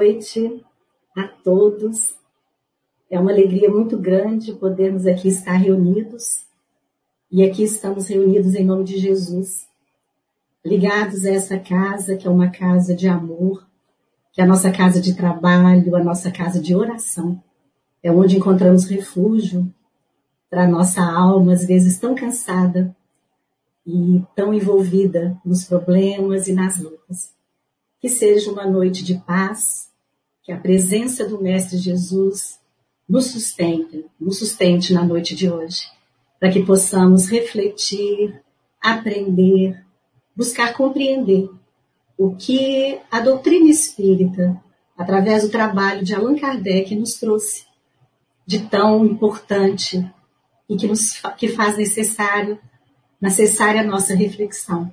noite a todos. É uma alegria muito grande podermos aqui estar reunidos. E aqui estamos reunidos em nome de Jesus, ligados a essa casa, que é uma casa de amor, que é a nossa casa de trabalho, a nossa casa de oração. É onde encontramos refúgio para nossa alma, às vezes tão cansada e tão envolvida nos problemas e nas lutas. Que seja uma noite de paz, que a presença do Mestre Jesus nos sustente, nos sustente na noite de hoje, para que possamos refletir, aprender, buscar compreender o que a doutrina espírita, através do trabalho de Allan Kardec, nos trouxe de tão importante e que, nos, que faz necessário, necessária a nossa reflexão.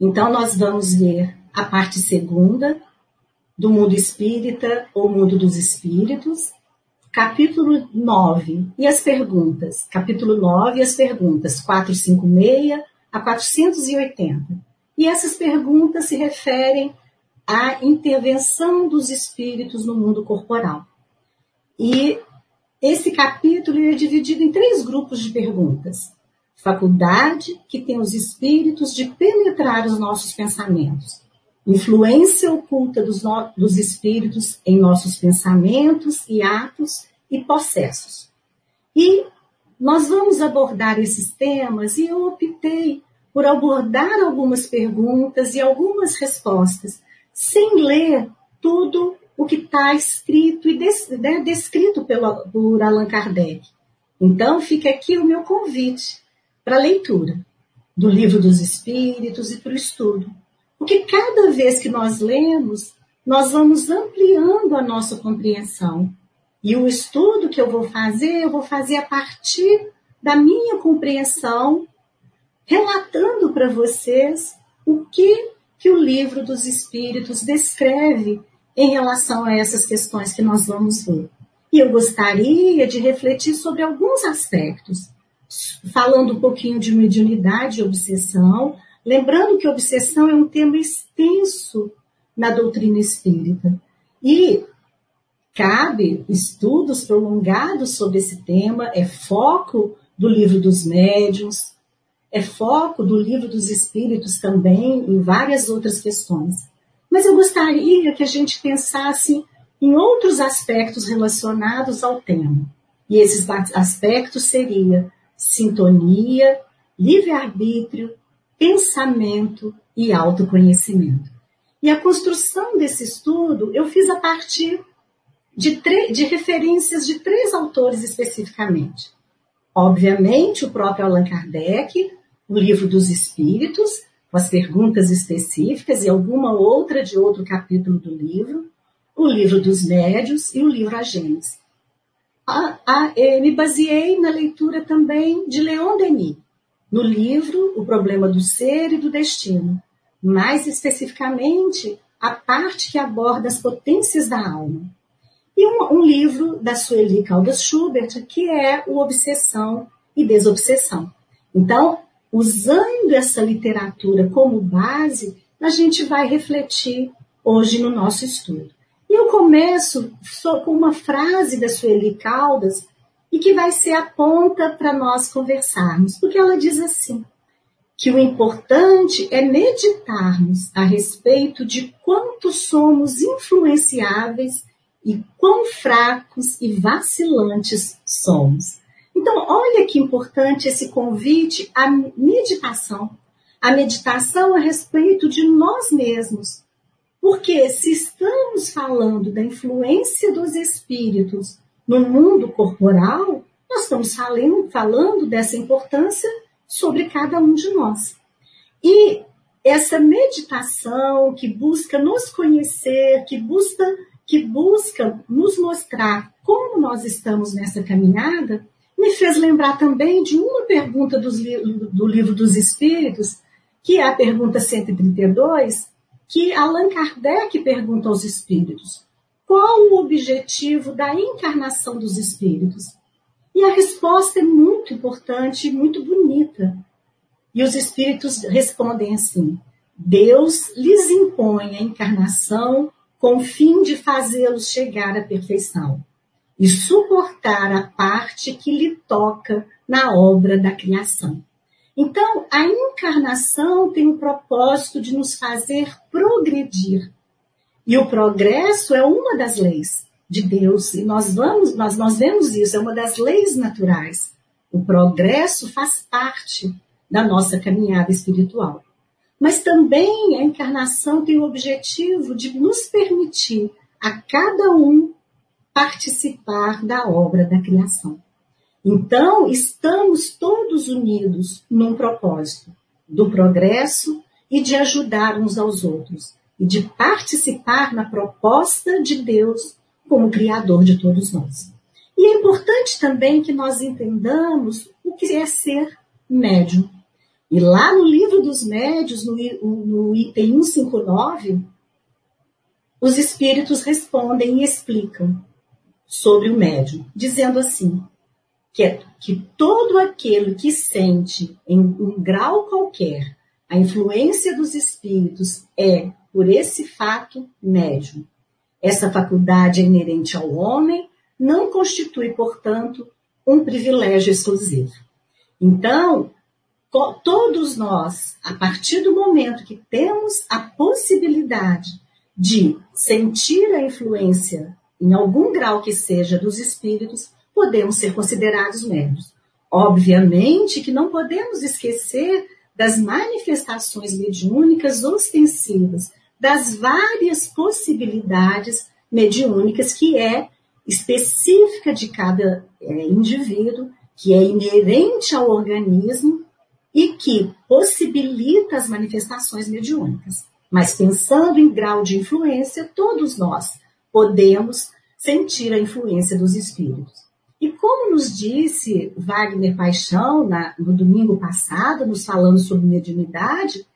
Então, nós vamos ver a parte segunda do mundo espírita ou mundo dos espíritos, capítulo 9 e as perguntas. Capítulo 9 e as perguntas 456 a 480. E essas perguntas se referem à intervenção dos espíritos no mundo corporal. E esse capítulo é dividido em três grupos de perguntas faculdade que tem os espíritos de penetrar os nossos pensamentos, influência oculta dos, no, dos espíritos em nossos pensamentos e atos e processos. E nós vamos abordar esses temas e eu optei por abordar algumas perguntas e algumas respostas, sem ler tudo o que está escrito e des, né, descrito pelo, por Allan Kardec. Então, fica aqui o meu convite para a leitura do livro dos Espíritos e para o estudo. Porque cada vez que nós lemos, nós vamos ampliando a nossa compreensão. E o estudo que eu vou fazer, eu vou fazer a partir da minha compreensão, relatando para vocês o que, que o livro dos Espíritos descreve em relação a essas questões que nós vamos ver. E eu gostaria de refletir sobre alguns aspectos falando um pouquinho de mediunidade e obsessão, lembrando que obsessão é um tema extenso na doutrina espírita. E cabe estudos prolongados sobre esse tema, é foco do livro dos médiuns, é foco do livro dos espíritos também, em várias outras questões. Mas eu gostaria que a gente pensasse em outros aspectos relacionados ao tema. E esses aspectos seriam sintonia, livre-arbítrio, pensamento e autoconhecimento. E a construção desse estudo eu fiz a partir de, de referências de três autores especificamente. Obviamente, o próprio Allan Kardec, o Livro dos Espíritos, com as perguntas específicas e alguma outra de outro capítulo do livro, o Livro dos Médios e o livro A Gênesis a, a, eh, me baseei na leitura também de Leon Denis, no livro O Problema do Ser e do Destino, mais especificamente a parte que aborda as potências da alma. E um, um livro da Sueli Caldas Schubert, que é o Obsessão e Desobsessão. Então, usando essa literatura como base, a gente vai refletir hoje no nosso estudo. E eu começo com uma frase da Sueli Caldas e que vai ser a ponta para nós conversarmos, porque ela diz assim: que o importante é meditarmos a respeito de quanto somos influenciáveis e quão fracos e vacilantes somos. Então, olha que importante esse convite à meditação. A meditação a respeito de nós mesmos, porque se estamos falando da influência dos espíritos no mundo corporal, nós estamos falando, falando dessa importância sobre cada um de nós. E essa meditação que busca nos conhecer, que busca, que busca nos mostrar como nós estamos nessa caminhada, me fez lembrar também de uma pergunta dos, do livro dos Espíritos, que é a pergunta 132, que Allan Kardec pergunta aos espíritos: qual o objetivo da encarnação dos espíritos? E a resposta é muito importante e muito bonita. E os espíritos respondem assim: Deus lhes impõe a encarnação com o fim de fazê-los chegar à perfeição e suportar a parte que lhe toca na obra da criação. Então, a encarnação tem o propósito de nos fazer progredir. E o progresso é uma das leis de Deus, e nós vamos, nós, nós vemos isso, é uma das leis naturais. O progresso faz parte da nossa caminhada espiritual. Mas também a encarnação tem o objetivo de nos permitir a cada um participar da obra da criação. Então, estamos todos unidos num propósito do progresso e de ajudar uns aos outros, e de participar na proposta de Deus como Criador de todos nós. E é importante também que nós entendamos o que é ser médium. E lá no livro dos médios, no, no item 159, os espíritos respondem e explicam sobre o médium, dizendo assim: que, é, que todo aquele que sente em um grau qualquer a influência dos espíritos é, por esse fato, médium. Essa faculdade é inerente ao homem, não constitui, portanto, um privilégio exclusivo. Então, todos nós, a partir do momento que temos a possibilidade de sentir a influência, em algum grau que seja, dos espíritos, podemos ser considerados médios. Obviamente que não podemos esquecer das manifestações mediúnicas ostensivas, das várias possibilidades mediúnicas que é específica de cada é, indivíduo, que é inerente ao organismo e que possibilita as manifestações mediúnicas. Mas pensando em grau de influência, todos nós podemos sentir a influência dos espíritos. E como nos disse Wagner Paixão na, no domingo passado, nos falando sobre mediunidade,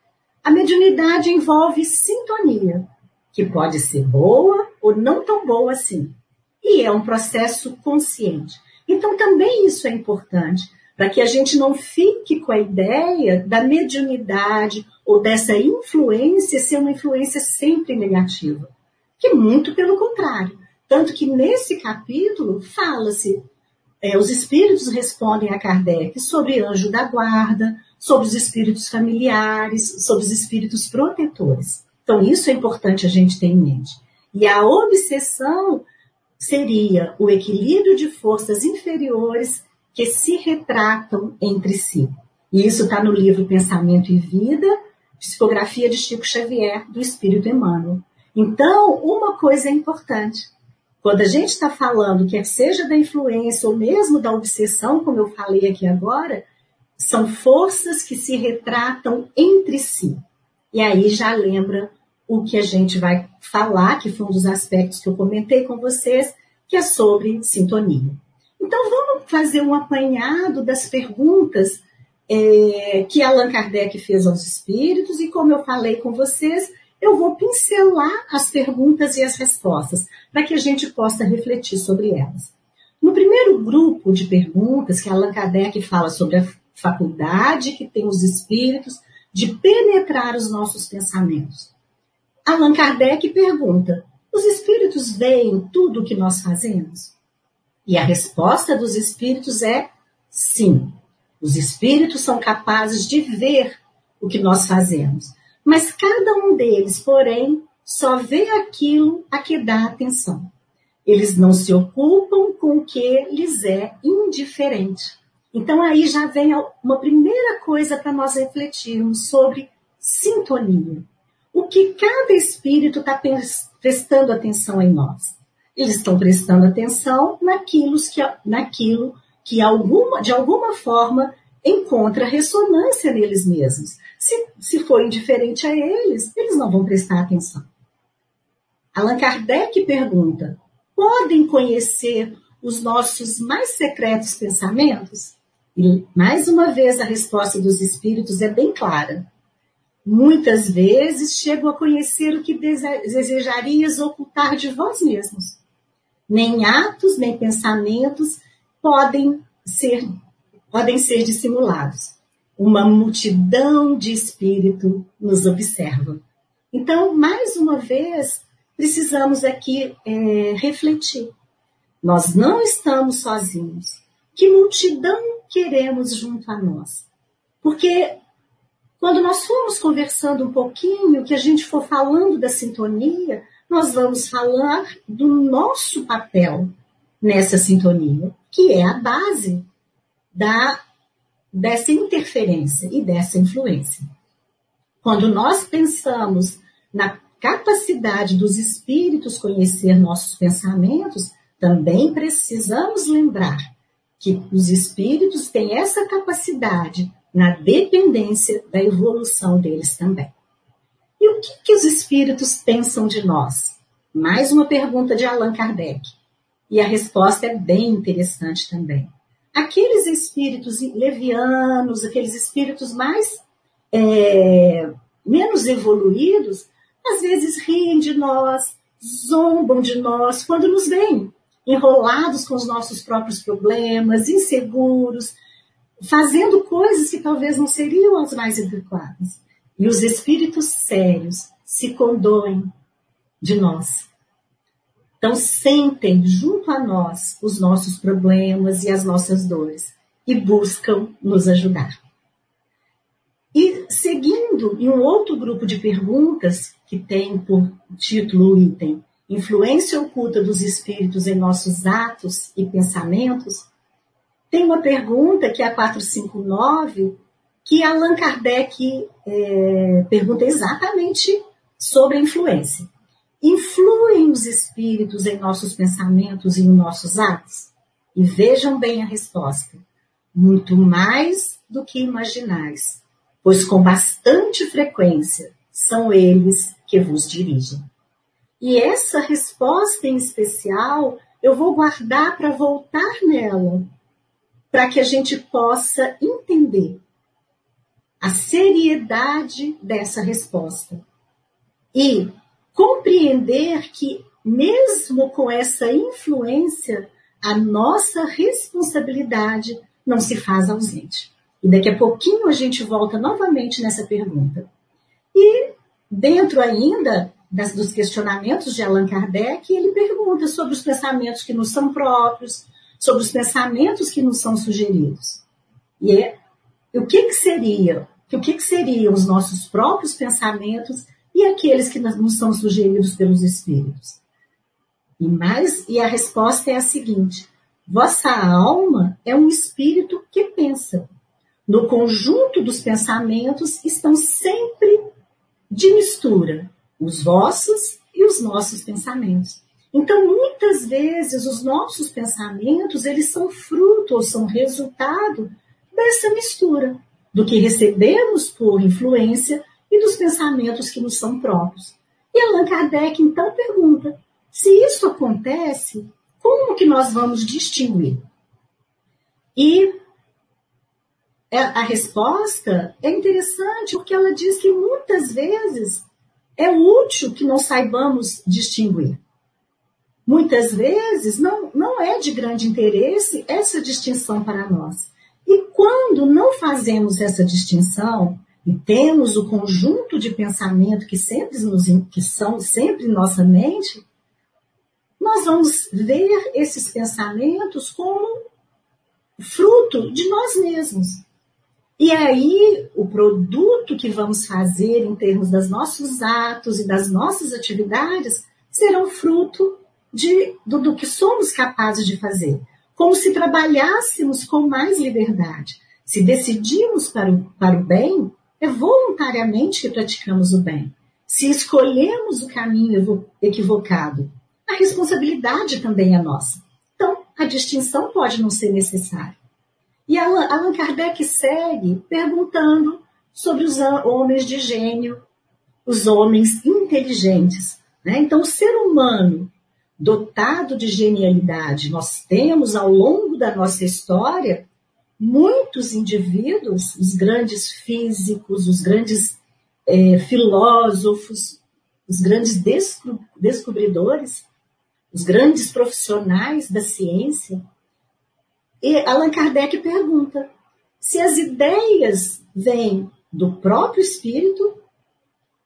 a mediunidade envolve sintonia, que pode ser boa ou não tão boa assim. E é um processo consciente. Então também isso é importante, para que a gente não fique com a ideia da mediunidade ou dessa influência ser uma influência sempre negativa. Que muito pelo contrário. Tanto que nesse capítulo fala-se é, os espíritos respondem a Kardec sobre anjo da guarda, sobre os espíritos familiares, sobre os espíritos protetores. Então, isso é importante a gente ter em mente. E a obsessão seria o equilíbrio de forças inferiores que se retratam entre si. E isso está no livro Pensamento e Vida, psicografia de Chico Xavier, do Espírito Emmanuel. Então, uma coisa é importante. Quando a gente está falando, quer seja da influência ou mesmo da obsessão, como eu falei aqui agora, são forças que se retratam entre si. E aí já lembra o que a gente vai falar, que foi um dos aspectos que eu comentei com vocês, que é sobre sintonia. Então vamos fazer um apanhado das perguntas é, que Allan Kardec fez aos espíritos, e como eu falei com vocês, eu vou pincelar as perguntas e as respostas, para que a gente possa refletir sobre elas. No primeiro grupo de perguntas, que Allan Kardec fala sobre a faculdade que tem os espíritos de penetrar os nossos pensamentos. Allan Kardec pergunta: os espíritos veem tudo o que nós fazemos? E a resposta dos espíritos é sim. Os espíritos são capazes de ver o que nós fazemos. Mas cada um deles, porém, só vê aquilo a que dá atenção. Eles não se ocupam com o que lhes é indiferente. Então aí já vem uma primeira coisa para nós refletirmos sobre sintonia. O que cada espírito está prestando atenção em nós? Eles estão prestando atenção naquilo que, naquilo que alguma, de alguma forma encontra ressonância neles mesmos. Se, se for indiferente a eles, eles não vão prestar atenção. Allan Kardec pergunta: podem conhecer os nossos mais secretos pensamentos? E, mais uma vez, a resposta dos espíritos é bem clara. Muitas vezes chego a conhecer o que desejarias ocultar de vós mesmos. Nem atos, nem pensamentos podem ser, podem ser dissimulados. Uma multidão de espírito nos observa. Então, mais uma vez, precisamos aqui é, refletir. Nós não estamos sozinhos. Que multidão queremos junto a nós? Porque quando nós formos conversando um pouquinho, que a gente for falando da sintonia, nós vamos falar do nosso papel nessa sintonia, que é a base da, dessa interferência e dessa influência. Quando nós pensamos na capacidade dos espíritos conhecer nossos pensamentos, também precisamos lembrar que os espíritos têm essa capacidade na dependência da evolução deles também. E o que, que os espíritos pensam de nós? Mais uma pergunta de Allan Kardec. E a resposta é bem interessante também. Aqueles espíritos levianos, aqueles espíritos mais é, menos evoluídos, às vezes riem de nós, zombam de nós quando nos veem enrolados com os nossos próprios problemas, inseguros, fazendo coisas que talvez não seriam as mais adequadas. E os espíritos sérios se condoem de nós. Então, sentem junto a nós os nossos problemas e as nossas dores e buscam nos ajudar. E seguindo em um outro grupo de perguntas que tem por título o item Influência oculta dos espíritos em nossos atos e pensamentos, tem uma pergunta, que é a 459, que Allan Kardec é, pergunta exatamente sobre a influência. Influem os espíritos em nossos pensamentos e em nossos atos? E vejam bem a resposta. Muito mais do que imaginais, pois com bastante frequência são eles que vos dirigem. E essa resposta em especial eu vou guardar para voltar nela para que a gente possa entender a seriedade dessa resposta e compreender que, mesmo com essa influência, a nossa responsabilidade não se faz ausente. E daqui a pouquinho a gente volta novamente nessa pergunta. E dentro ainda das, dos questionamentos de Allan Kardec, ele pergunta sobre os pensamentos que nos são próprios, sobre os pensamentos que nos são sugeridos. E é, o que, que seria? O que, que seriam os nossos próprios pensamentos e aqueles que nos são sugeridos pelos espíritos? E mais, e a resposta é a seguinte: vossa alma é um espírito que pensa. No conjunto dos pensamentos estão sempre de mistura os vossos e os nossos pensamentos. Então, muitas vezes, os nossos pensamentos, eles são fruto ou são resultado dessa mistura do que recebemos por influência e dos pensamentos que nos são próprios. E Allan Kardec, então, pergunta, se isso acontece, como que nós vamos distinguir? E é, a resposta é interessante, porque ela diz que muitas vezes é útil que não saibamos distinguir. Muitas vezes não, não é de grande interesse essa distinção para nós. E quando não fazemos essa distinção e temos o conjunto de pensamento que sempre nos que são sempre em nossa mente, nós vamos ver esses pensamentos como fruto de nós mesmos. E aí, o produto que vamos fazer em termos dos nossos atos e das nossas atividades serão fruto de, do, do que somos capazes de fazer. Como se trabalhássemos com mais liberdade. Se decidimos para o, para o bem, é voluntariamente que praticamos o bem. Se escolhemos o caminho equivocado, a responsabilidade também é nossa. Então, a distinção pode não ser necessária. E Allan, Kardec segue perguntando sobre os homens de gênio, os homens inteligentes. Né? Então, o ser humano dotado de genialidade, nós temos ao longo da nossa história muitos indivíduos, os grandes físicos, os grandes é, filósofos, os grandes descobridores, os grandes profissionais da ciência. E Allan Kardec pergunta se as ideias vêm do próprio espírito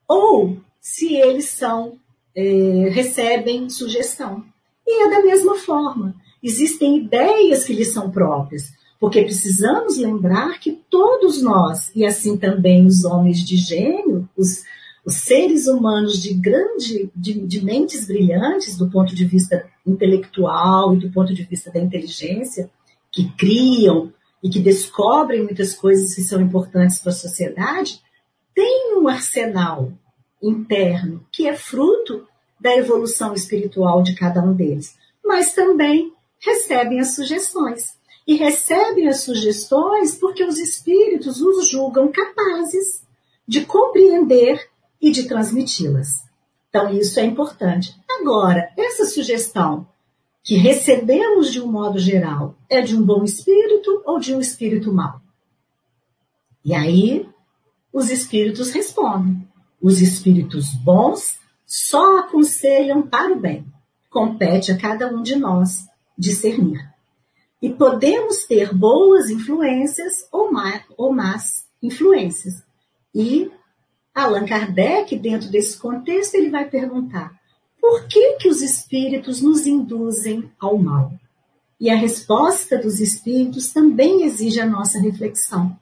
ou se eles são é, recebem sugestão. E é da mesma forma. Existem ideias que lhes são próprias, porque precisamos lembrar que todos nós, e assim também os homens de gênio, os, os seres humanos de grande, de, de mentes brilhantes do ponto de vista intelectual e do ponto de vista da inteligência, que criam e que descobrem muitas coisas que são importantes para a sociedade, têm um arsenal interno que é fruto da evolução espiritual de cada um deles, mas também recebem as sugestões. E recebem as sugestões porque os espíritos os julgam capazes de compreender e de transmiti-las. Então, isso é importante. Agora, essa sugestão que recebemos de um modo geral é de um bom espírito ou de um espírito mau? E aí, os espíritos respondem. Os espíritos bons só aconselham para o bem. Compete a cada um de nós discernir. E podemos ter boas influências ou, má, ou más influências. E Allan Kardec, dentro desse contexto, ele vai perguntar: por que, que os espíritos nos induzem ao mal? E a resposta dos espíritos também exige a nossa reflexão,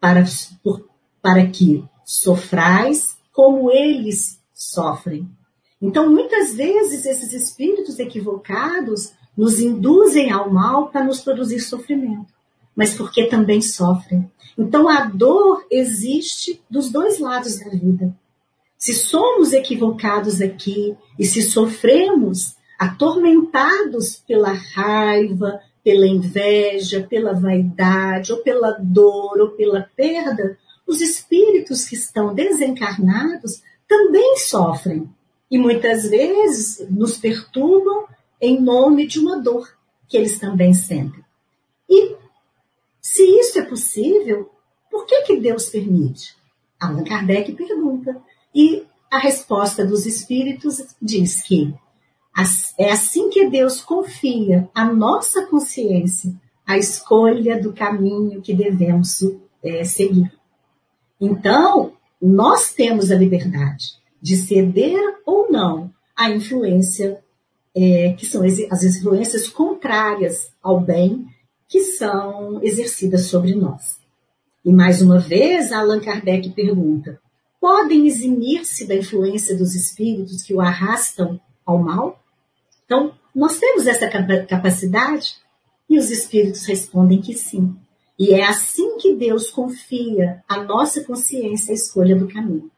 para, por, para que sofrais como eles sofrem. Então, muitas vezes, esses espíritos equivocados nos induzem ao mal para nos produzir sofrimento, mas porque também sofrem. Então, a dor existe dos dois lados da vida. Se somos equivocados aqui e se sofremos, atormentados pela raiva, pela inveja, pela vaidade, ou pela dor, ou pela perda, os espíritos que estão desencarnados também sofrem e muitas vezes nos perturbam em nome de uma dor que eles também sentem. E se isso é possível, por que, que Deus permite? Allan Kardec pergunta. E a resposta dos espíritos diz que é assim que Deus confia à nossa consciência a escolha do caminho que devemos é, seguir. Então, nós temos a liberdade de ceder ou não à influência, é, que são as influências contrárias ao bem que são exercidas sobre nós. E mais uma vez, Allan Kardec pergunta: podem eximir-se da influência dos espíritos que o arrastam ao mal? Então, nós temos essa capacidade? E os espíritos respondem que sim. E é assim que Deus confia à nossa consciência a escolha do caminho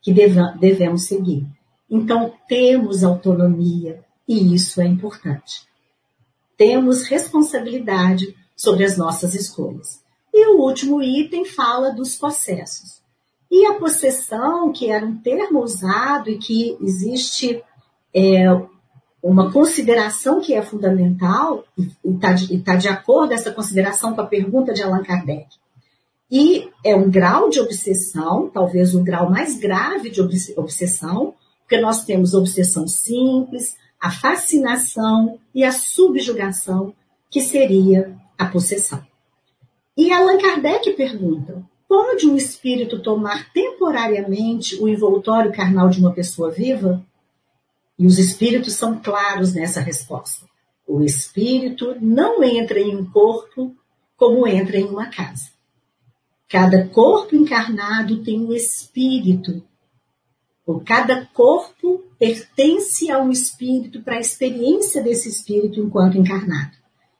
que devemos seguir. Então, temos autonomia e isso é importante. Temos responsabilidade sobre as nossas escolhas. E o último item fala dos possessos. E a possessão, que era um termo usado e que existe é, uma consideração que é fundamental, e está de, tá de acordo essa consideração com a pergunta de Allan Kardec. E é um grau de obsessão, talvez o grau mais grave de obsessão, porque nós temos obsessão simples, a fascinação e a subjugação, que seria a possessão. E Allan Kardec pergunta: pode um espírito tomar temporariamente o envoltório carnal de uma pessoa viva? E os espíritos são claros nessa resposta. O espírito não entra em um corpo como entra em uma casa. Cada corpo encarnado tem um espírito. Ou cada corpo pertence a um espírito para a experiência desse espírito enquanto encarnado.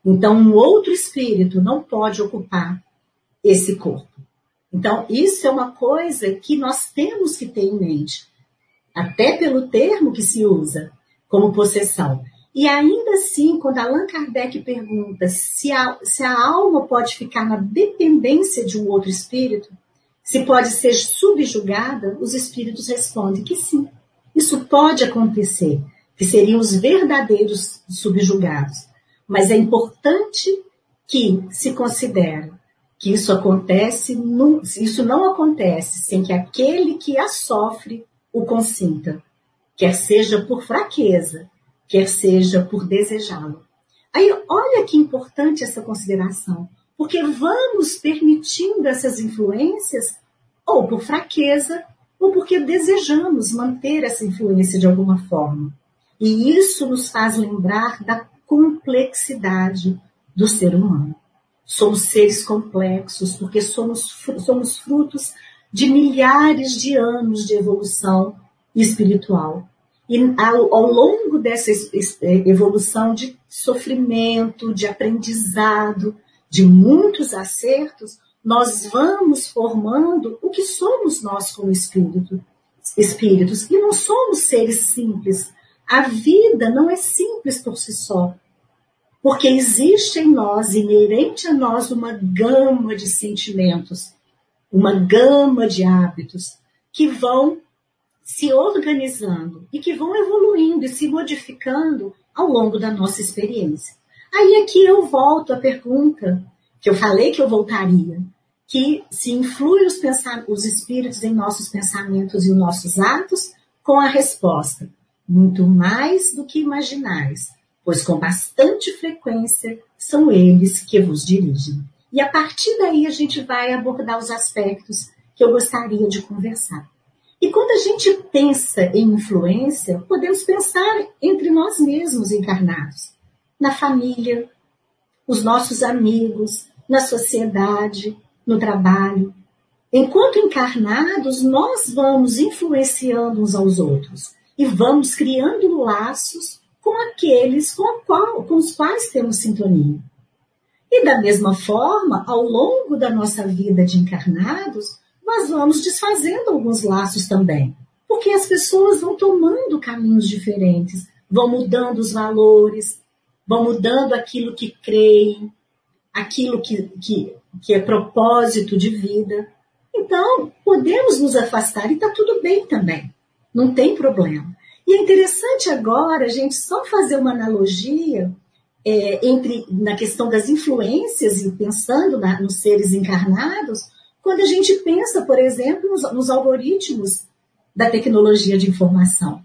Então, um outro espírito não pode ocupar esse corpo. Então, isso é uma coisa que nós temos que ter em mente até pelo termo que se usa como possessão. E ainda assim, quando Allan Kardec pergunta se a, se a alma pode ficar na dependência de um outro espírito, se pode ser subjugada, os espíritos respondem que sim. Isso pode acontecer, que seriam os verdadeiros subjugados. Mas é importante que se considere que isso acontece, isso não acontece sem que aquele que a sofre o consinta, quer seja por fraqueza, quer seja por desejá-lo. Aí, olha que importante essa consideração, porque vamos permitindo essas influências ou por fraqueza ou porque desejamos manter essa influência de alguma forma. E isso nos faz lembrar da complexidade do ser humano. Somos seres complexos porque somos, somos frutos de milhares de anos de evolução espiritual. E ao, ao, longo dessa evolução de sofrimento, de aprendizado, de muitos acertos, nós vamos formando o que somos nós como espírito, espíritos. E não somos seres simples. A vida não é simples por si só. Porque existe em nós, inerente a nós, uma gama de sentimentos, uma gama de hábitos que vão se organizando e que vão evoluindo e se modificando ao longo da nossa experiência. Aí aqui eu volto à pergunta que eu falei que eu voltaria, que se influi os, os espíritos em nossos pensamentos e os nossos atos, com a resposta, muito mais do que imaginais, pois com bastante frequência são eles que vos dirigem. E a partir daí a gente vai abordar os aspectos que eu gostaria de conversar. E quando a gente pensa em influência, podemos pensar entre nós mesmos encarnados, na família, os nossos amigos, na sociedade, no trabalho. Enquanto encarnados, nós vamos influenciando uns aos outros e vamos criando laços com aqueles com, qual, com os quais temos sintonia. E da mesma forma, ao longo da nossa vida de encarnados, nós vamos desfazendo alguns laços também. Porque as pessoas vão tomando caminhos diferentes, vão mudando os valores, vão mudando aquilo que creem, aquilo que, que, que é propósito de vida. Então, podemos nos afastar e está tudo bem também. Não tem problema. E é interessante agora a gente só fazer uma analogia é, entre na questão das influências e pensando na, nos seres encarnados, quando a gente pensa, por exemplo, nos, nos algoritmos da tecnologia de informação.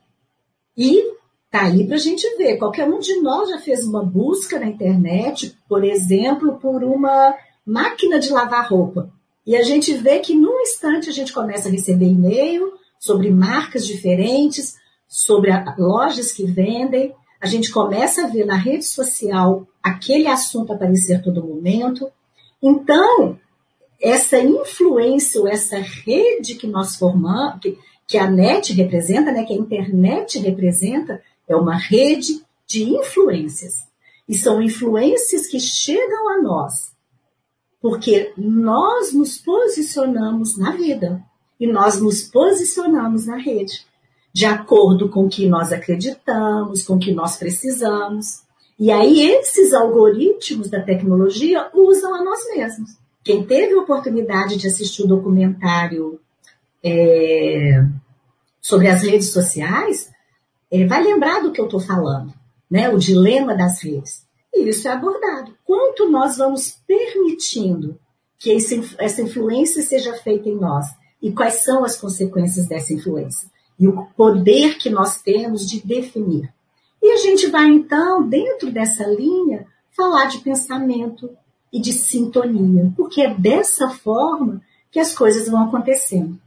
E tá aí para a gente ver. Qualquer um de nós já fez uma busca na internet, por exemplo, por uma máquina de lavar roupa. E a gente vê que num instante a gente começa a receber e-mail sobre marcas diferentes, sobre lojas que vendem, a gente começa a ver na rede social aquele assunto aparecer a todo momento. Então, essa influência, ou essa rede que nós formamos, que, que a net representa, né, que a internet representa, é uma rede de influências. E são influências que chegam a nós, porque nós nos posicionamos na vida e nós nos posicionamos na rede de acordo com o que nós acreditamos, com o que nós precisamos. E aí esses algoritmos da tecnologia usam a nós mesmos. Quem teve a oportunidade de assistir o documentário é, sobre as redes sociais, é, vai lembrar do que eu estou falando, né? O dilema das redes. E isso é abordado. Quanto nós vamos permitindo que esse, essa influência seja feita em nós e quais são as consequências dessa influência? e o poder que nós temos de definir. E a gente vai, então, dentro dessa linha, falar de pensamento e de sintonia, porque é dessa forma que as coisas vão acontecendo.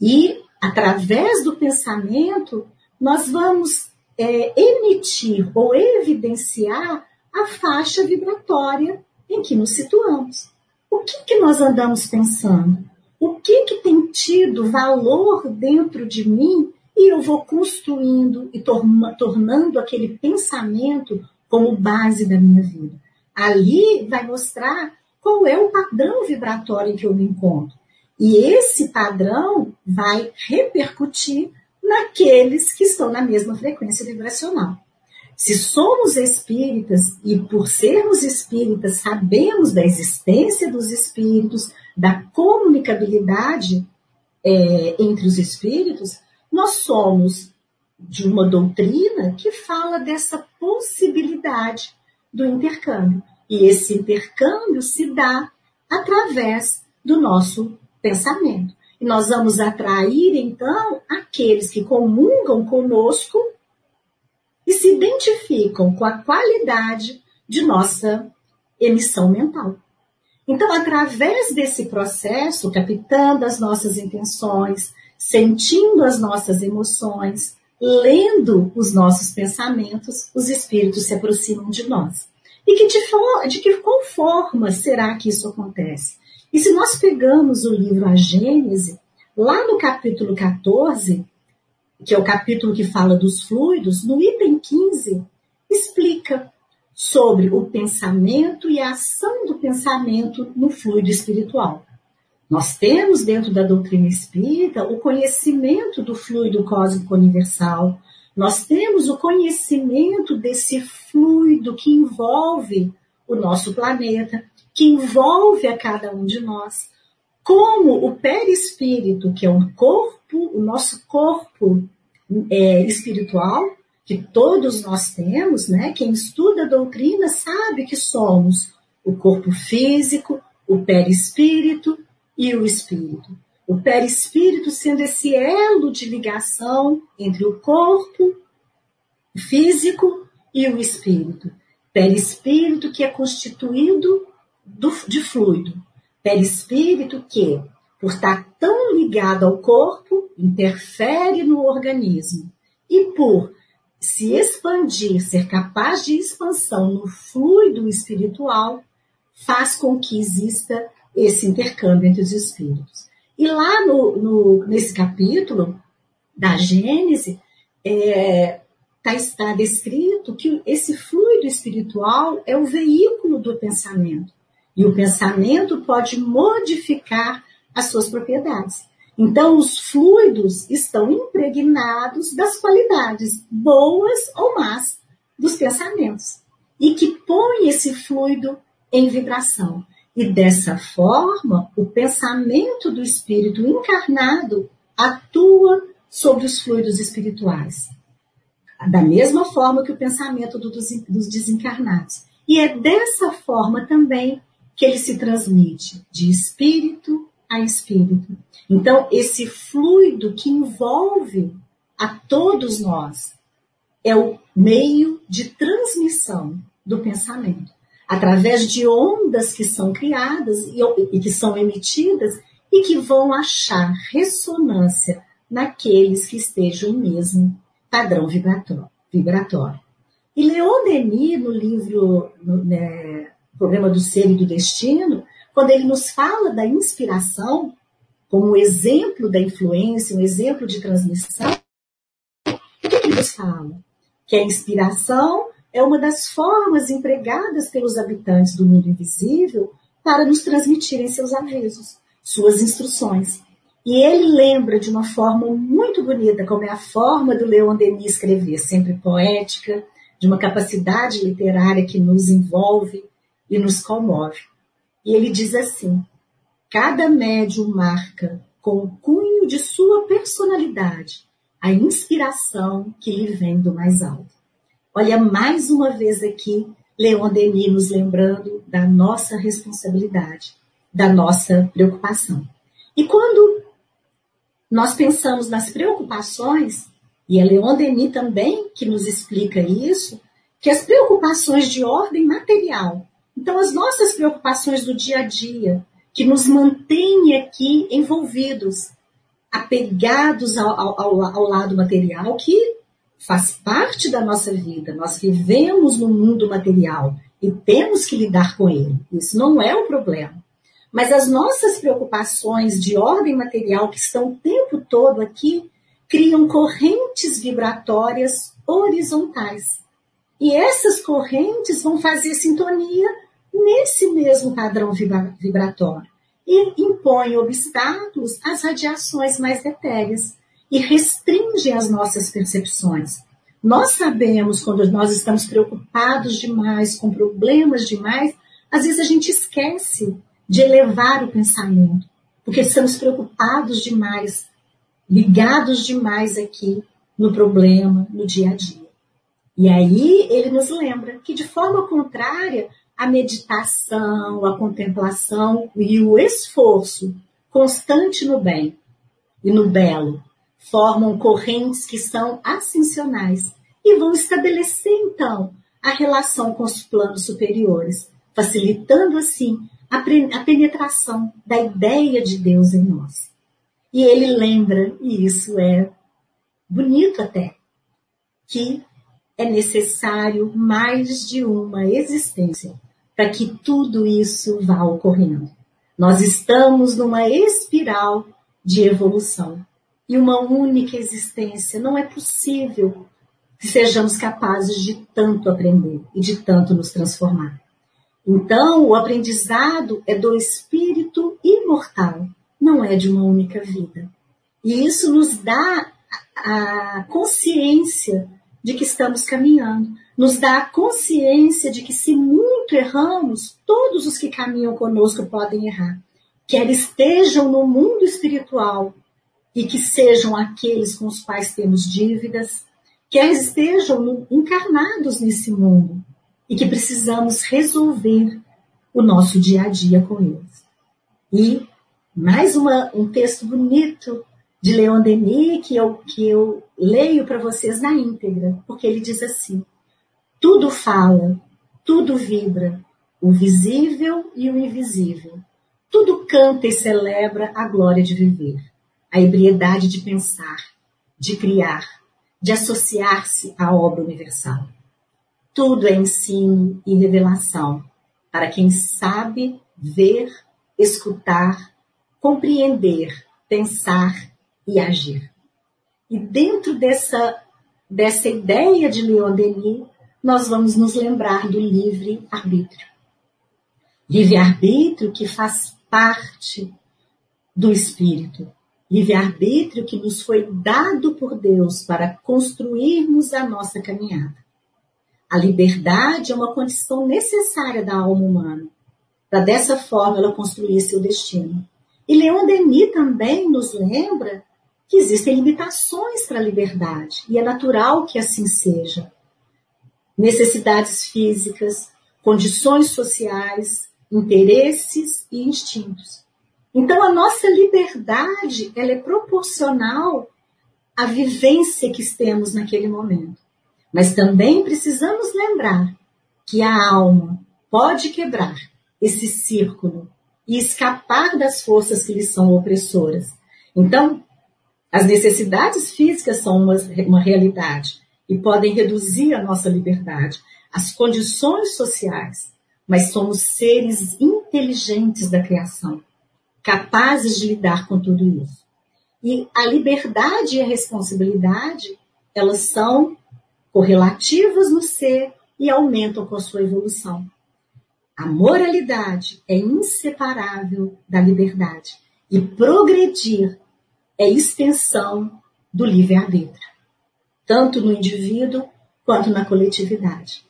E, através do pensamento, nós vamos é, emitir ou evidenciar a faixa vibratória em que nos situamos. O que, que nós andamos pensando? o que, que tem tido valor dentro de mim e eu vou construindo e tornando aquele pensamento como base da minha vida. Ali vai mostrar qual é o padrão vibratório em que eu me encontro. E esse padrão vai repercutir naqueles que estão na mesma frequência vibracional. Se somos espíritas e por sermos espíritas sabemos da existência dos espíritos, da comunicabilidade é, entre os espíritos, nós somos de uma doutrina que fala dessa possibilidade do intercâmbio. E esse intercâmbio se dá através do nosso pensamento. Nós vamos atrair, então, aqueles que comungam conosco e se identificam com a qualidade de nossa emissão mental. Então, através desse processo, captando as nossas intenções, sentindo as nossas emoções, lendo os nossos pensamentos, os espíritos se aproximam de nós. E que de, for, de que qual forma será que isso acontece? E se nós pegamos o livro A Gênese, lá no capítulo 14, que é o capítulo que fala dos fluidos, no item 15, explica sobre o pensamento e a ação do pensamento no fluido espiritual. Nós temos dentro da doutrina espírita o conhecimento do fluido cósmico universal, nós temos o conhecimento desse fluido que envolve o nosso planeta, que envolve a cada um de nós. Como o perispírito, que é um corpo, o nosso corpo é, espiritual, que todos nós temos, né? Quem estuda a doutrina sabe que somos o corpo físico, o perispírito e o espírito. O perispírito sendo esse elo de ligação entre o corpo físico e o espírito. Perispírito que é constituído do, de fluido. Perispírito que, por estar tão ligado ao corpo, interfere no organismo. E por se expandir, ser capaz de expansão no fluido espiritual, faz com que exista esse intercâmbio entre os espíritos. E lá no, no nesse capítulo da Gênese, é, tá, está descrito que esse fluido espiritual é o veículo do pensamento. E o pensamento pode modificar as suas propriedades. Então, os fluidos estão impregnados das qualidades boas ou más dos pensamentos e que põe esse fluido em vibração. E dessa forma, o pensamento do espírito encarnado atua sobre os fluidos espirituais. Da mesma forma que o pensamento dos desencarnados. E é dessa forma também que ele se transmite de espírito a espírito. Então, esse fluido que envolve a todos nós é o meio de transmissão do pensamento através de ondas que são criadas e, que são emitidas e que vão achar ressonância naqueles que estejam em mesmo padrão vibratório. vibratório. E Leon Denis, no livro no, né, Problema do Ser e do Destino, quando ele nos fala da inspiração como exemplo da influência, um exemplo de transmissão, o que ele nos fala? Que a inspiração é uma das formas empregadas pelos habitantes do mundo invisível para nos transmitirem seus avisos, suas instruções. E ele lembra de uma forma muito bonita, como é a forma do Leon Denis escrever, sempre poética, de uma capacidade literária que nos envolve e nos comove. E ele diz assim: cada médium marca com o cunho de sua personalidade a inspiração que lhe vem do mais alto. Olha, mais uma vez aqui, Leon Denis nos lembrando da nossa responsabilidade, da nossa preocupação. E quando nós pensamos nas preocupações, e é Leon Denis também que nos explica isso, que as preocupações de ordem material, então as nossas preocupações do dia a dia, que nos mantêm aqui envolvidos, apegados ao, ao, ao lado material, que faz parte da nossa vida. Nós vivemos no mundo material e temos que lidar com ele. Isso não é o problema. Mas as nossas preocupações de ordem material que estão o tempo todo aqui criam correntes vibratórias horizontais. E essas correntes vão fazer sintonia nesse mesmo padrão vibratório e impõem obstáculos às radiações mais etéreas e restringe as nossas percepções. Nós sabemos quando nós estamos preocupados demais, com problemas demais, às vezes a gente esquece de elevar o pensamento, porque estamos preocupados demais, ligados demais aqui no problema, no dia a dia. E aí ele nos lembra que, de forma contrária, a meditação, a contemplação e o esforço constante no bem e no belo formam correntes que são ascensionais e vão estabelecer então a relação com os planos superiores, facilitando assim a, penetração da ideia de Deus em nós. E ele lembra, e isso é bonito até, que é necessário mais de uma existência para que tudo isso vá ocorrendo. Nós estamos numa espiral de evolução e uma única existência. Não é possível que sejamos capazes de tanto aprender e de tanto nos transformar. Então, o aprendizado é do espírito imortal, não é de uma única vida. E isso nos dá a consciência de que estamos caminhando, nos dá a consciência de que se muito erramos, todos os que caminham conosco podem errar. Quer estejam no mundo espiritual e que sejam aqueles com os quais temos dívidas, quer estejam encarnados nesse mundo e que precisamos resolver o nosso dia a dia com eles. E mais uma, um texto bonito de Leon Denis que eu, que eu leio para vocês na íntegra, porque ele diz assim: tudo fala, tudo vibra, o visível e o invisível. Tudo canta e celebra a glória de viver, a ebriedade de pensar, de criar, de associar-se à obra universal. Tudo é ensino e revelação para quem sabe ver, escutar, compreender, pensar e agir. E dentro dessa, dessa ideia de Leon Denis, nós vamos nos lembrar do livre-arbítrio. Livre-arbítrio que faz parte do espírito, livre-arbítrio que nos foi dado por Deus para construirmos a nossa caminhada. A liberdade é uma condição necessária da alma humana, para dessa forma ela construir seu destino. E Leon Denis também nos lembra que existem limitações para a liberdade, e é natural que assim seja. Necessidades físicas, condições sociais, interesses e instintos. Então a nossa liberdade, ela é proporcional à vivência que temos naquele momento. Mas também precisamos lembrar que a alma pode quebrar esse círculo e escapar das forças que lhe são opressoras. Então, as necessidades físicas são uma, uma realidade e podem reduzir a nossa liberdade, as condições sociais, mas somos seres inteligentes da criação capazes de lidar com tudo isso. E a liberdade e a responsabilidade, elas são correlativas no ser e aumentam com a sua evolução. A moralidade é inseparável da liberdade e progredir é extensão do livre-arbítrio, tanto no indivíduo quanto na coletividade.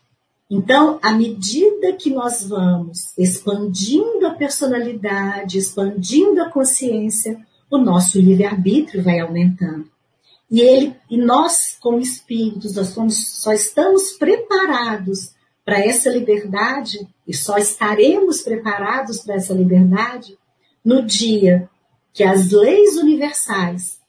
Então, à medida que nós vamos expandindo a personalidade, expandindo a consciência, o nosso livre-arbítrio vai aumentando. E ele, e nós, como espíritos, nós somos, só estamos preparados para essa liberdade e só estaremos preparados para essa liberdade no dia que as leis universais,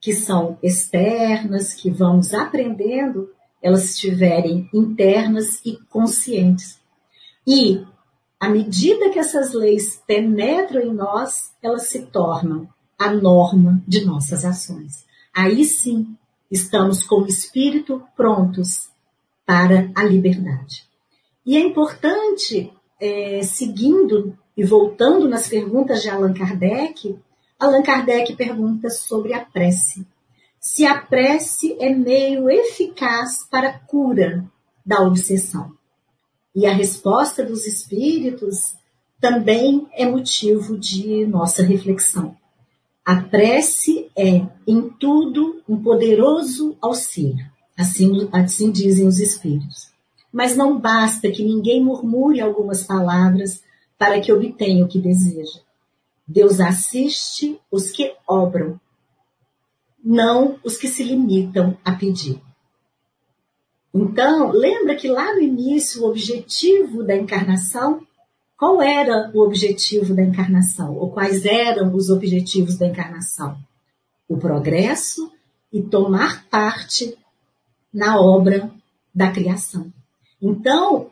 que são externas, que vamos aprendendo, elas estiverem internas e conscientes. E, à medida que essas leis penetram em nós, elas se tornam a norma de nossas ações. Aí sim, estamos com o espírito prontos para a liberdade. E é importante, é, seguindo e voltando nas perguntas de Allan Kardec, Allan Kardec pergunta sobre a prece se a prece é meio eficaz para a cura da obsessão. E a resposta dos espíritos também é motivo de nossa reflexão. A prece é, em tudo, um poderoso auxílio. Assim, assim dizem os espíritos. Mas não basta que ninguém murmure algumas palavras para que obtenha o que deseja. Deus assiste os que obram não os que se limitam a pedir. Então, lembra que lá no início o objetivo da encarnação, qual era o objetivo da encarnação? Ou quais eram os objetivos da encarnação? O progresso e tomar parte na obra da criação. Então,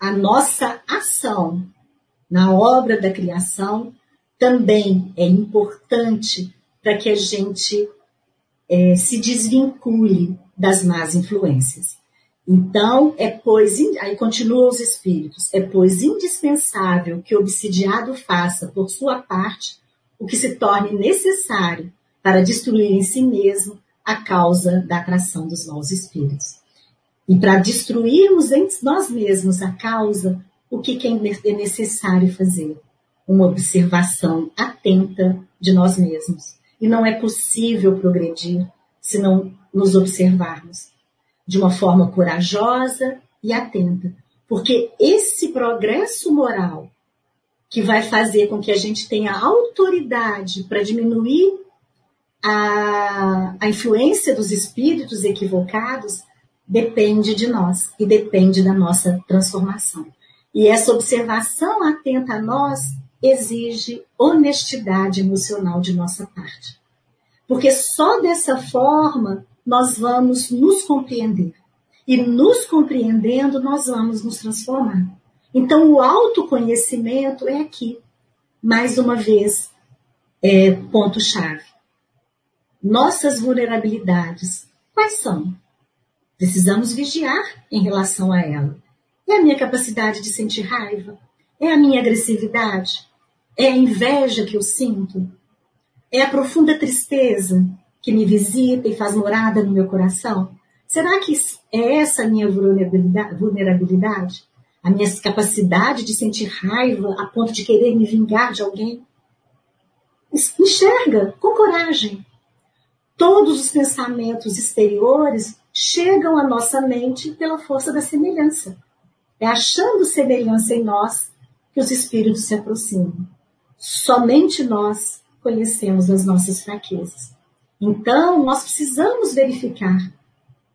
a nossa ação na obra da criação também é importante para que a gente é, se desvincule das más influências. Então, é pois, aí continuam os espíritos, é pois indispensável que o obsidiado faça, por sua parte, o que se torne necessário para destruir em si mesmo a causa da atração dos maus espíritos. E para destruirmos em nós mesmos a causa, o que, que é necessário fazer? Uma observação atenta de nós mesmos. E não é possível progredir se não nos observarmos de uma forma corajosa e atenta. Porque esse progresso moral que vai fazer com que a gente tenha autoridade para diminuir a, a influência dos espíritos equivocados depende de nós e depende da nossa transformação. E essa observação atenta a nós exige honestidade emocional de nossa parte. Porque só dessa forma nós vamos nos compreender. E nos compreendendo, nós vamos nos transformar. Então, o autoconhecimento é aqui, mais uma vez, é ponto-chave. Nossas vulnerabilidades, quais são? Precisamos vigiar em relação a ela. É a minha capacidade de sentir raiva? É a minha agressividade? É a inveja que eu sinto? É a profunda tristeza que me visita e faz morada no meu coração? Será que é essa a minha vulnerabilidade? A minha capacidade de sentir raiva a ponto de querer me vingar de alguém? Enxerga com coragem todos os pensamentos exteriores chegam à nossa mente pela força da semelhança. É achando semelhança em nós que os espíritos se aproximam. Somente nós conhecemos as nossas fraquezas. Então, nós precisamos verificar.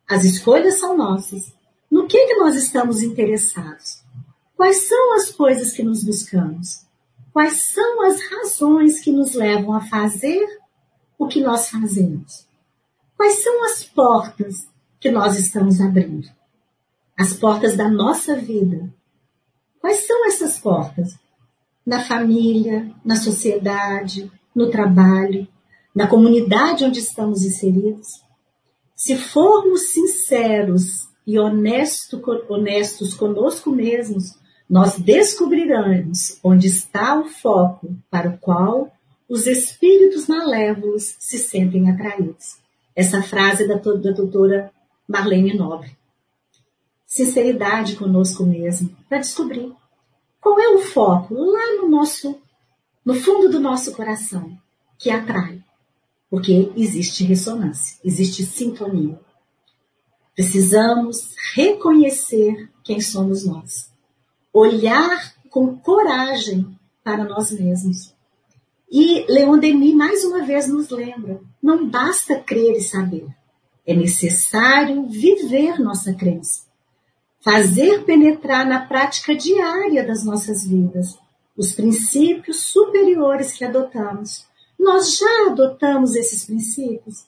As escolhas são nossas. No que, que nós estamos interessados? Quais são as coisas que nos buscamos? Quais são as razões que nos levam a fazer o que nós fazemos? Quais são as portas que nós estamos abrindo? As portas da nossa vida. Quais são essas portas? Na família, na sociedade, no trabalho, na comunidade onde estamos inseridos? Se formos sinceros e honesto, honestos conosco mesmos, nós descobriremos onde está o foco para o qual os espíritos malévolos se sentem atraídos. Essa frase é da, da doutora Marlene Nobre. Sinceridade conosco mesmo, para descobrir qual é o foco lá no nosso, no fundo do nosso coração, que atrai. Porque existe ressonância, existe sintonia. Precisamos reconhecer quem somos nós. Olhar com coragem para nós mesmos e Leon Denis, mais uma vez, nos lembra: não basta crer e saber, é necessário viver nossa crença, fazer penetrar na prática diária das nossas vidas os princípios superiores que adotamos. Nós já adotamos esses princípios?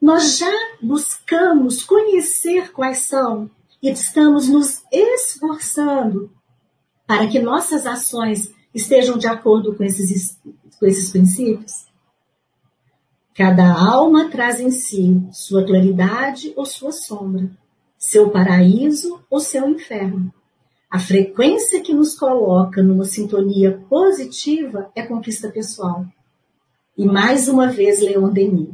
Nós já buscamos conhecer quais são e estamos nos esforçando para que nossas ações estejam de acordo com esses com esses princípios? Cada alma traz em si sua claridade ou sua sombra, seu paraíso ou seu inferno. A frequência que nos coloca numa sintonia positiva é conquista pessoal. E mais uma vez, Leon Denis.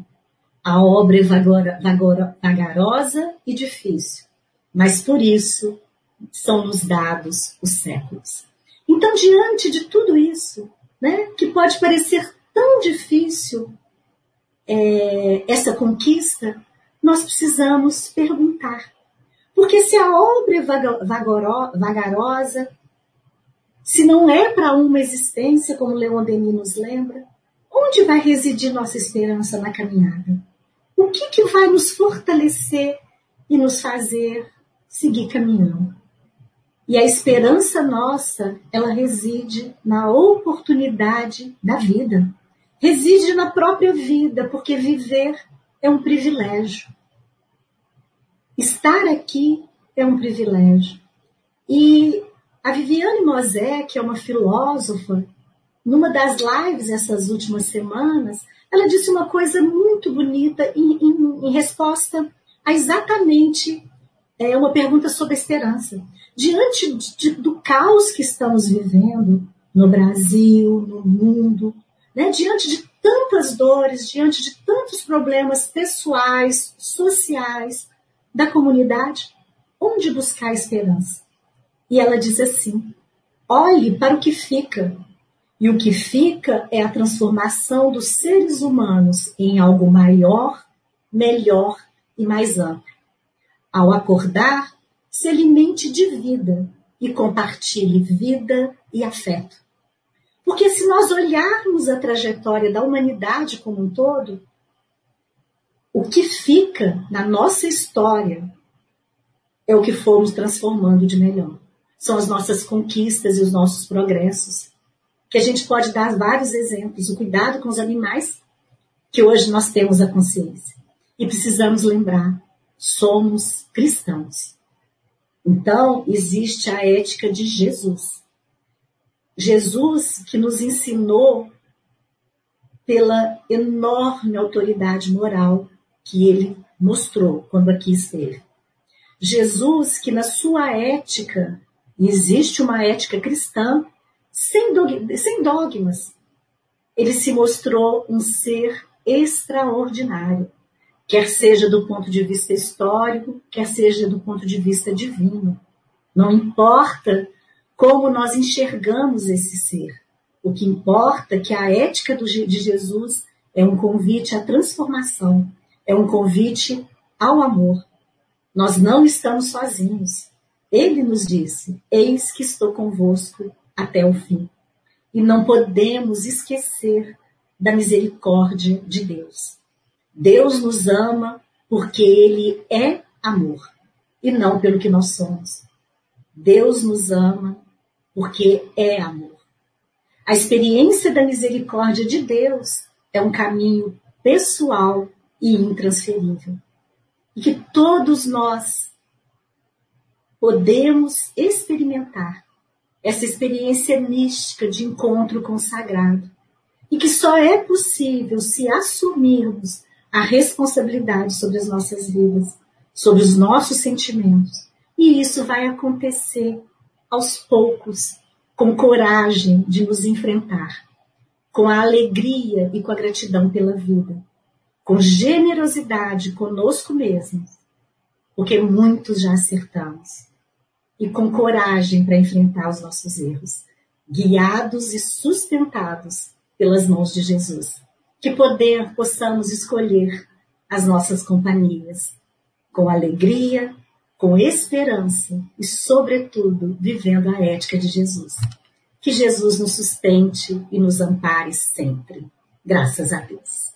A obra é vagarosa e difícil, mas por isso são nos dados os séculos. Então, diante de tudo isso, né, que pode parecer tão difícil é, essa conquista, nós precisamos perguntar. Porque se a obra é vagarosa, se não é para uma existência, como Leon Denis nos lembra, onde vai residir nossa esperança na caminhada? O que, que vai nos fortalecer e nos fazer seguir caminhando. E a esperança nossa, ela reside na oportunidade da vida. Reside na própria vida, porque viver é um privilégio. Estar aqui é um privilégio. E a Viviane Mosé, que é uma filósofa, numa das lives essas últimas semanas, ela disse uma coisa muito bonita em, em, em resposta a exatamente é, uma pergunta sobre esperança. Diante de, de, do caos que estamos vivendo no Brasil, no mundo, né, diante de tantas dores, diante de tantos problemas pessoais, sociais da comunidade, onde buscar esperança? E ela diz assim: olhe para o que fica. E o que fica é a transformação dos seres humanos em algo maior, melhor e mais amplo. Ao acordar, se alimente de vida e compartilhe vida e afeto. Porque se nós olharmos a trajetória da humanidade como um todo, o que fica na nossa história é o que fomos transformando de melhor são as nossas conquistas e os nossos progressos. Que a gente pode dar vários exemplos. O cuidado com os animais, que hoje nós temos a consciência. E precisamos lembrar, somos cristãos. Então, existe a ética de Jesus. Jesus que nos ensinou pela enorme autoridade moral que ele mostrou quando aqui esteve. Jesus que na sua ética existe uma ética cristã sem, sem dogmas. Ele se mostrou um ser extraordinário, quer seja do ponto de vista histórico, quer seja do ponto de vista divino. Não importa como nós enxergamos esse ser. O que importa é que a ética de Jesus é um convite à transformação, é um convite ao amor. Nós não estamos sozinhos. Ele nos disse: Eis que estou convosco até o fim. E não podemos esquecer da misericórdia de Deus. Deus nos ama porque Ele é amor e não pelo que nós somos. Deus nos ama porque é amor. A experiência da misericórdia de Deus é um caminho pessoal e intransferível. E que todos nós podemos experimentar essa experiência mística de encontro com o sagrado. E que só é possível se assumirmos a responsabilidade sobre as nossas vidas, sobre os nossos sentimentos. E isso vai acontecer aos poucos, com coragem de nos enfrentar, com a alegria e com a gratidão pela vida, com generosidade conosco mesmos, porque muitos já acertamos e com coragem para enfrentar os nossos erros, guiados e sustentados pelas mãos de Jesus. Que poder possamos escolher as nossas companhias com alegria, com esperança e, sobretudo, vivendo a ética de Jesus. Que Jesus nos sustente e nos ampare sempre. Graças a Deus.